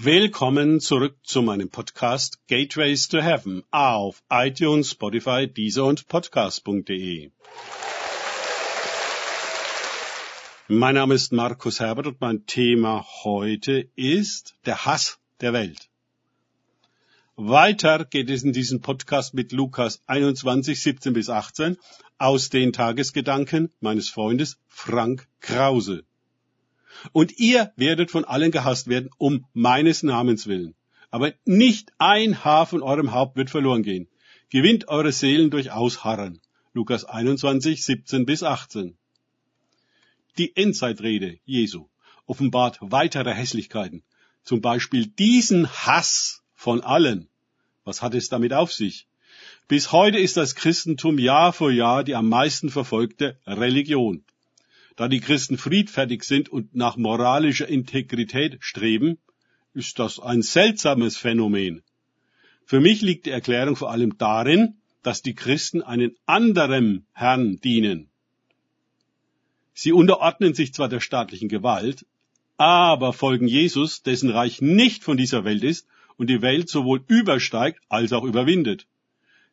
Willkommen zurück zu meinem Podcast Gateways to Heaven auf iTunes, Spotify, Deezer und Podcast.de. Mein Name ist Markus Herbert und mein Thema heute ist der Hass der Welt. Weiter geht es in diesem Podcast mit Lukas 21, 17 bis 18 aus den Tagesgedanken meines Freundes Frank Krause. Und ihr werdet von allen gehasst werden, um meines Namens willen. Aber nicht ein Haar von eurem Haupt wird verloren gehen. Gewinnt eure Seelen durch Ausharren. Lukas 21, 17 bis 18. Die Endzeitrede Jesu offenbart weitere Hässlichkeiten. Zum Beispiel diesen Hass von allen. Was hat es damit auf sich? Bis heute ist das Christentum Jahr für Jahr die am meisten verfolgte Religion. Da die Christen friedfertig sind und nach moralischer Integrität streben, ist das ein seltsames Phänomen. Für mich liegt die Erklärung vor allem darin, dass die Christen einen anderen Herrn dienen. Sie unterordnen sich zwar der staatlichen Gewalt, aber folgen Jesus, dessen Reich nicht von dieser Welt ist und die Welt sowohl übersteigt als auch überwindet.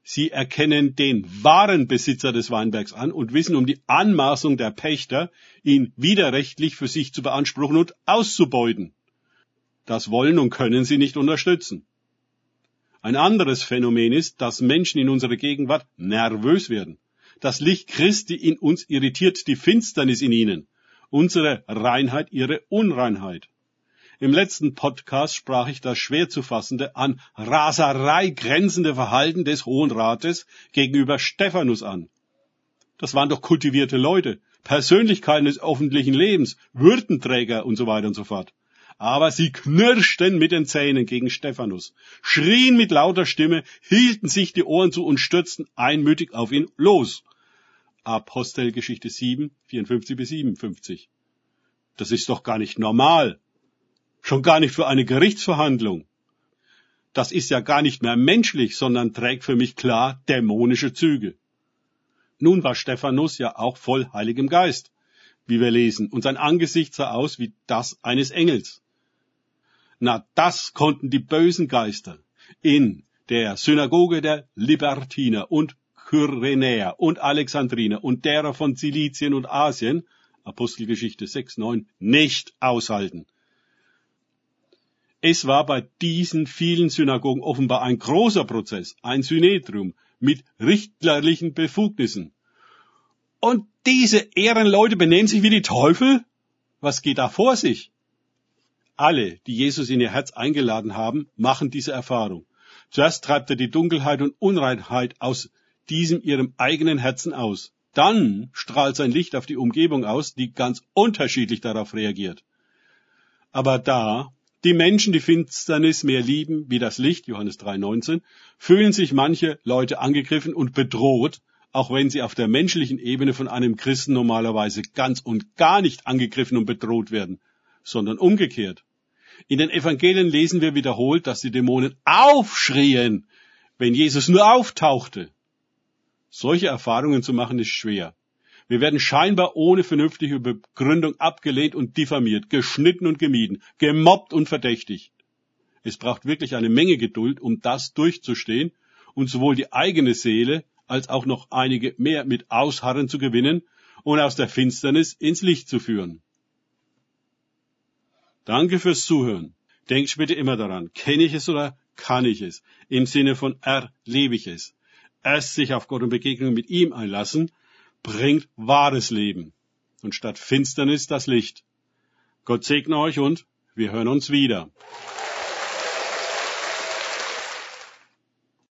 Sie erkennen den wahren Besitzer des Weinbergs an und wissen um die Anmaßung der Pächter, ihn widerrechtlich für sich zu beanspruchen und auszubeuten. Das wollen und können sie nicht unterstützen. Ein anderes Phänomen ist, dass Menschen in unserer Gegenwart nervös werden. Das Licht Christi in uns irritiert die Finsternis in ihnen, unsere Reinheit ihre Unreinheit. Im letzten Podcast sprach ich das schwer zu fassende, an Raserei grenzende Verhalten des Hohen Rates gegenüber Stephanus an. Das waren doch kultivierte Leute, Persönlichkeiten des öffentlichen Lebens, Würdenträger und so weiter und so fort. Aber sie knirschten mit den Zähnen gegen Stephanus, schrien mit lauter Stimme, hielten sich die Ohren zu und stürzten einmütig auf ihn los. Apostelgeschichte 7, 54 bis 57. Das ist doch gar nicht normal. Schon gar nicht für eine Gerichtsverhandlung. Das ist ja gar nicht mehr menschlich, sondern trägt für mich klar dämonische Züge. Nun war Stephanus ja auch voll Heiligem Geist, wie wir lesen, und sein Angesicht sah aus wie das eines Engels. Na, das konnten die bösen Geister in der Synagoge der Libertiner und Kyrenäer und Alexandriner und derer von Silizien und Asien, Apostelgeschichte 6, 9, nicht aushalten. Es war bei diesen vielen Synagogen offenbar ein großer Prozess, ein Synedrium mit richterlichen Befugnissen. Und diese Ehrenleute benehmen sich wie die Teufel? Was geht da vor sich? Alle, die Jesus in ihr Herz eingeladen haben, machen diese Erfahrung. Zuerst treibt er die Dunkelheit und Unreinheit aus diesem ihrem eigenen Herzen aus. Dann strahlt sein Licht auf die Umgebung aus, die ganz unterschiedlich darauf reagiert. Aber da, die Menschen die Finsternis mehr lieben wie das Licht, Johannes 3,19, fühlen sich manche Leute angegriffen und bedroht, auch wenn sie auf der menschlichen Ebene von einem Christen normalerweise ganz und gar nicht angegriffen und bedroht werden, sondern umgekehrt. In den Evangelien lesen wir wiederholt, dass die Dämonen aufschrien, wenn Jesus nur auftauchte. Solche Erfahrungen zu machen ist schwer. Wir werden scheinbar ohne vernünftige Begründung abgelehnt und diffamiert, geschnitten und gemieden, gemobbt und verdächtigt. Es braucht wirklich eine Menge Geduld, um das durchzustehen und sowohl die eigene Seele als auch noch einige mehr mit Ausharren zu gewinnen und aus der Finsternis ins Licht zu führen. Danke fürs Zuhören. Denkt bitte immer daran, kenne ich es oder kann ich es? Im Sinne von erlebe ich es. Erst sich auf Gott und Begegnung mit ihm einlassen, bringt wahres Leben und statt Finsternis das Licht. Gott segne euch und wir hören uns wieder.